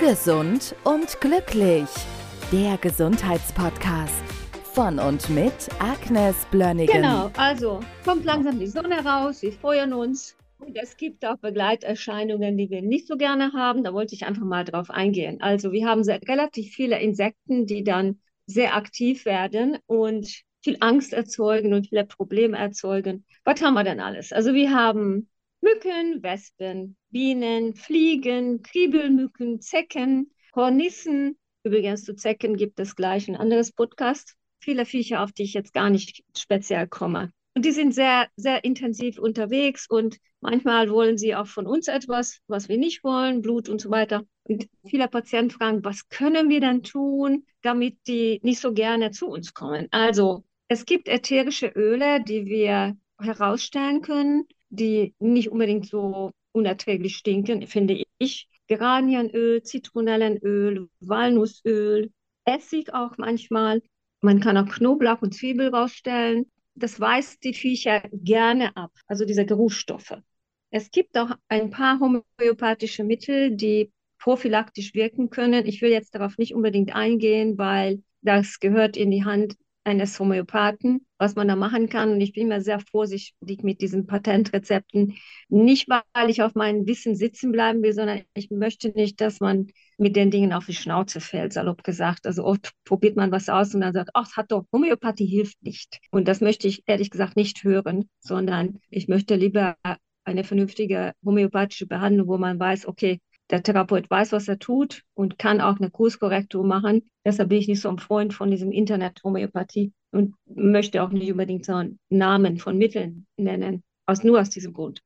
Gesund und glücklich. Der Gesundheitspodcast von und mit Agnes Blönnigen. Genau, also kommt langsam die Sonne raus, wir freuen uns. Und es gibt auch Begleiterscheinungen, die wir nicht so gerne haben. Da wollte ich einfach mal drauf eingehen. Also wir haben sehr, relativ viele Insekten, die dann sehr aktiv werden und viel Angst erzeugen und viele Probleme erzeugen. Was haben wir denn alles? Also wir haben Mücken, Wespen, Bienen, Fliegen, Kriebelmücken, Zecken, Hornissen. Übrigens zu Zecken gibt es gleich ein anderes Podcast. Viele Viecher, auf die ich jetzt gar nicht speziell komme. Und die sind sehr, sehr intensiv unterwegs und manchmal wollen sie auch von uns etwas, was wir nicht wollen, Blut und so weiter. Und viele Patienten fragen, was können wir denn tun, damit die nicht so gerne zu uns kommen? Also es gibt ätherische Öle, die wir herausstellen können, die nicht unbedingt so unerträglich stinken, finde ich. Geranienöl, Zitronellenöl, Walnussöl, Essig auch manchmal. Man kann auch Knoblauch und Zwiebel rausstellen. Das weist die Viecher gerne ab, also diese Geruchsstoffe. Es gibt auch ein paar homöopathische Mittel, die prophylaktisch wirken können. Ich will jetzt darauf nicht unbedingt eingehen, weil das gehört in die Hand eines Homöopathen, was man da machen kann. Und ich bin immer sehr vorsichtig mit diesen Patentrezepten. Nicht, weil ich auf meinem Wissen sitzen bleiben will, sondern ich möchte nicht, dass man mit den Dingen auf die Schnauze fällt, salopp gesagt. Also oft probiert man was aus und dann sagt, ach, hat doch, Homöopathie hilft nicht. Und das möchte ich ehrlich gesagt nicht hören, sondern ich möchte lieber eine vernünftige homöopathische Behandlung, wo man weiß, okay, der Therapeut weiß, was er tut und kann auch eine Kurskorrektur machen. Deshalb bin ich nicht so ein Freund von diesem Internet-Homöopathie und möchte auch nicht unbedingt so einen Namen von Mitteln nennen, aus, nur aus diesem Grund.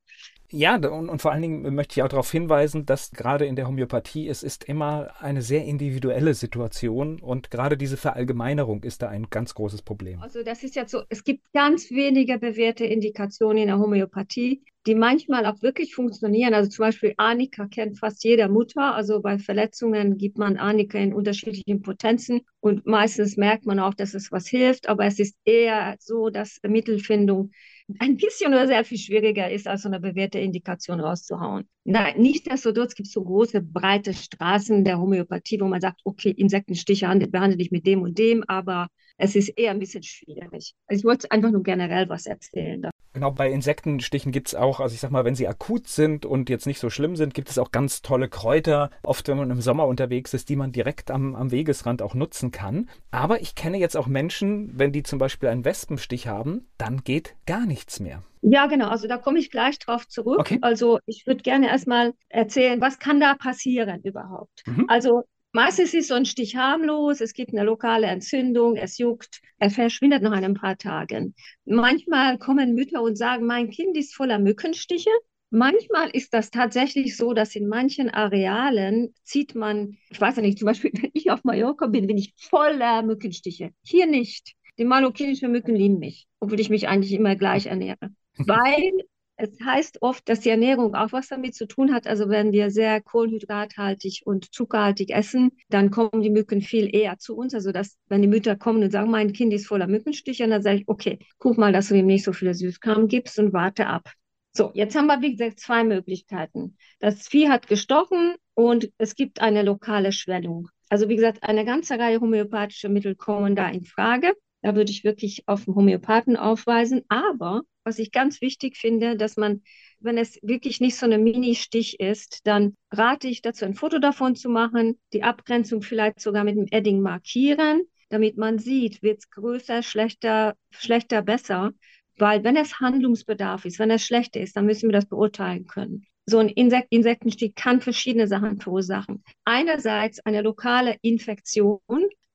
Ja, und, und, vor allen Dingen möchte ich auch darauf hinweisen, dass gerade in der Homöopathie es ist immer eine sehr individuelle Situation und gerade diese Verallgemeinerung ist da ein ganz großes Problem. Also das ist jetzt so, es gibt ganz wenige bewährte Indikationen in der Homöopathie, die manchmal auch wirklich funktionieren. Also zum Beispiel Arnika kennt fast jeder Mutter. Also bei Verletzungen gibt man Arnika in unterschiedlichen Potenzen und meistens merkt man auch, dass es was hilft, aber es ist eher so, dass Mittelfindung ein bisschen oder sehr viel schwieriger ist, als so eine bewährte Indikation rauszuhauen. Nein, nichtsdestotrotz gibt es so große, breite Straßen der Homöopathie, wo man sagt, okay, Insektenstiche behandle ich mit dem und dem, aber es ist eher ein bisschen schwierig. Also ich wollte einfach nur generell was erzählen. Genau, bei Insektenstichen gibt es auch, also ich sag mal, wenn sie akut sind und jetzt nicht so schlimm sind, gibt es auch ganz tolle Kräuter, oft wenn man im Sommer unterwegs ist, die man direkt am, am Wegesrand auch nutzen kann. Aber ich kenne jetzt auch Menschen, wenn die zum Beispiel einen Wespenstich haben, dann geht gar nichts mehr. Ja, genau. Also da komme ich gleich drauf zurück. Okay. Also ich würde gerne erstmal erzählen, was kann da passieren überhaupt? Mhm. Also Meistens ist so ein Stich harmlos, es gibt eine lokale Entzündung, es juckt, er verschwindet nach ein paar Tagen. Manchmal kommen Mütter und sagen, mein Kind ist voller Mückenstiche. Manchmal ist das tatsächlich so, dass in manchen Arealen zieht man, ich weiß ja nicht, zum Beispiel, wenn ich auf Mallorca bin, bin ich voller Mückenstiche. Hier nicht. Die malokinischen Mücken lieben mich, obwohl ich mich eigentlich immer gleich ernähre. Weil es heißt oft, dass die Ernährung auch was damit zu tun hat. Also wenn wir sehr kohlenhydrathaltig und zuckerhaltig essen, dann kommen die Mücken viel eher zu uns. Also dass, wenn die Mütter kommen und sagen, mein Kind ist voller Mückenstiche, dann sage ich, okay, guck mal, dass du ihm nicht so viele Süßkram gibst und warte ab. So, jetzt haben wir, wie gesagt, zwei Möglichkeiten. Das Vieh hat gestochen und es gibt eine lokale Schwellung. Also wie gesagt, eine ganze Reihe homöopathischer Mittel kommen da in Frage. Da würde ich wirklich auf den Homöopathen aufweisen. Aber was ich ganz wichtig finde, dass man, wenn es wirklich nicht so eine Mini-Stich ist, dann rate ich dazu, ein Foto davon zu machen, die Abgrenzung vielleicht sogar mit dem Edding markieren, damit man sieht, wird es größer, schlechter, schlechter, besser. Weil wenn es Handlungsbedarf ist, wenn es schlechter ist, dann müssen wir das beurteilen können. So ein Insek Insektenstich kann verschiedene Sachen verursachen. Einerseits eine lokale Infektion,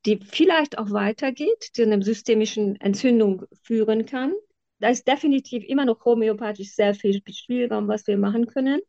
die vielleicht auch weitergeht, zu einer systemischen Entzündung führen kann. Da ist definitiv immer noch homöopathisch sehr viel Spielraum, was wir machen können.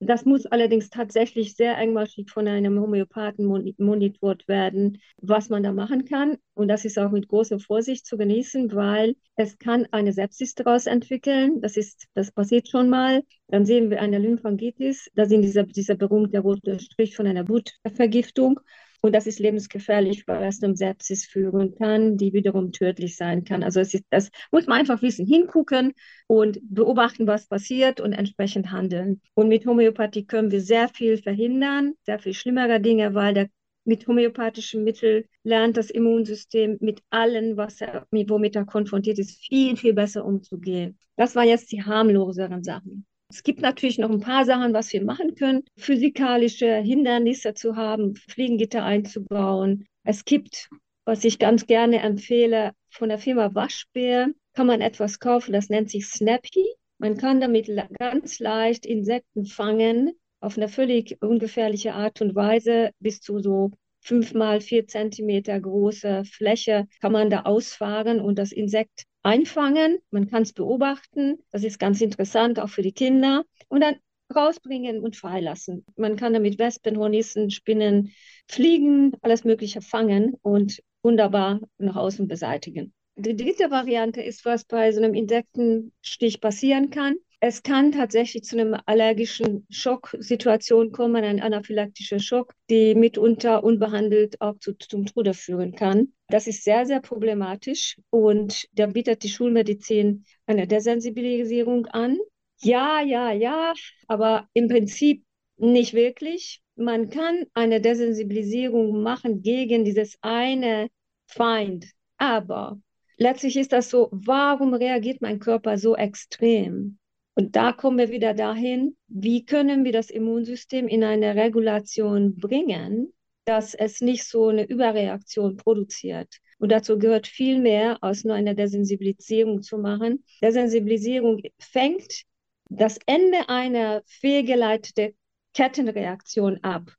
Das muss allerdings tatsächlich sehr engmaschig von einem Homöopathen monitort werden, was man da machen kann. Und das ist auch mit großer Vorsicht zu genießen, weil es kann eine Sepsis daraus entwickeln. Das ist, das passiert schon mal. Dann sehen wir eine Lymphangitis. Da sind dieser, dieser berühmte rote Strich von einer Blutvergiftung. Und das ist lebensgefährlich, weil es zum Sepsis führen kann, die wiederum tödlich sein kann. Also es ist, das muss man einfach wissen, hingucken und beobachten, was passiert und entsprechend handeln. Und mit Homöopathie können wir sehr viel verhindern, sehr viel schlimmere Dinge, weil der mit homöopathischen Mitteln lernt das Immunsystem mit allen, was er, womit er konfrontiert ist, viel, viel besser umzugehen. Das waren jetzt die harmloseren Sachen. Es gibt natürlich noch ein paar Sachen, was wir machen können. Physikalische Hindernisse zu haben, Fliegengitter einzubauen. Es gibt, was ich ganz gerne empfehle, von der Firma Waschbär kann man etwas kaufen, das nennt sich Snappy. Man kann damit ganz leicht Insekten fangen, auf eine völlig ungefährliche Art und Weise bis zu so fünf mal vier Zentimeter große Fläche kann man da ausfahren und das Insekt einfangen. Man kann es beobachten. Das ist ganz interessant, auch für die Kinder. Und dann rausbringen und freilassen. Man kann damit Wespen, Hornissen, Spinnen, Fliegen, alles Mögliche fangen und wunderbar nach außen beseitigen. Die dritte Variante ist, was bei so einem Insektenstich passieren kann. Es kann tatsächlich zu einer allergischen Schocksituation kommen, ein anaphylaktischer Schock, die mitunter unbehandelt auch zu, zum Tode führen kann. Das ist sehr, sehr problematisch und da bietet die Schulmedizin eine Desensibilisierung an. Ja, ja, ja, aber im Prinzip nicht wirklich. Man kann eine Desensibilisierung machen gegen dieses eine Feind, aber letztlich ist das so, warum reagiert mein Körper so extrem? Und da kommen wir wieder dahin, wie können wir das Immunsystem in eine Regulation bringen, dass es nicht so eine Überreaktion produziert. Und dazu gehört viel mehr, als nur eine Desensibilisierung zu machen. Desensibilisierung fängt das Ende einer fehlgeleiteten Kettenreaktion ab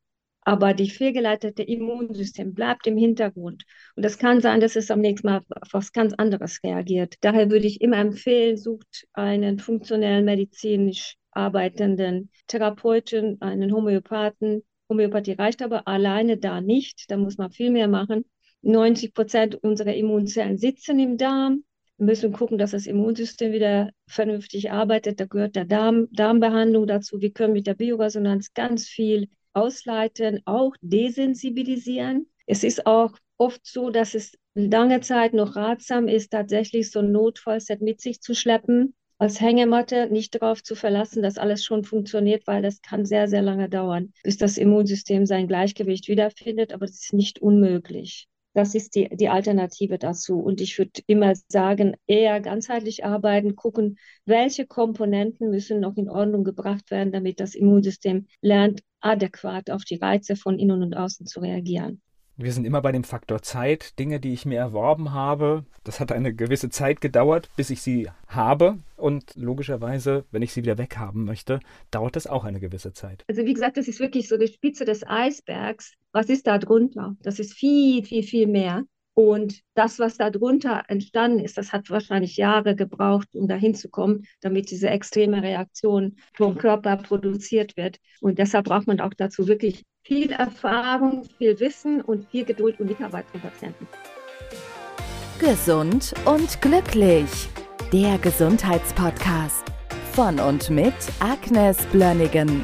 aber die fehlgeleitete Immunsystem bleibt im Hintergrund. Und das kann sein, dass es am nächsten Mal auf was ganz anderes reagiert. Daher würde ich immer empfehlen, sucht einen funktionellen medizinisch arbeitenden Therapeuten, einen Homöopathen. Homöopathie reicht aber alleine da nicht. Da muss man viel mehr machen. 90 Prozent unserer Immunzellen sitzen im Darm. Wir müssen gucken, dass das Immunsystem wieder vernünftig arbeitet. Da gehört der Darm, Darmbehandlung dazu. Wir können mit der Bioresonanz ganz viel ausleiten, auch desensibilisieren. Es ist auch oft so, dass es lange Zeit noch ratsam ist, tatsächlich so ein Notfallset mit sich zu schleppen, als Hängematte nicht darauf zu verlassen, dass alles schon funktioniert, weil das kann sehr, sehr lange dauern, bis das Immunsystem sein Gleichgewicht wiederfindet, aber das ist nicht unmöglich. Das ist die, die Alternative dazu. Und ich würde immer sagen, eher ganzheitlich arbeiten, gucken, welche Komponenten müssen noch in Ordnung gebracht werden, damit das Immunsystem lernt, adäquat auf die Reize von innen und außen zu reagieren. Wir sind immer bei dem Faktor Zeit. Dinge, die ich mir erworben habe, das hat eine gewisse Zeit gedauert, bis ich sie habe. Und logischerweise, wenn ich sie wieder weghaben möchte, dauert das auch eine gewisse Zeit. Also wie gesagt, das ist wirklich so die Spitze des Eisbergs. Was ist da drunter? Das ist viel, viel, viel mehr. Und das, was darunter entstanden ist, das hat wahrscheinlich Jahre gebraucht, um dahin zu kommen, damit diese extreme Reaktion vom Körper produziert wird. Und deshalb braucht man auch dazu wirklich viel Erfahrung, viel Wissen und viel Geduld und Mitarbeit von Patienten. Gesund und glücklich. Der Gesundheitspodcast von und mit Agnes Blönnigan.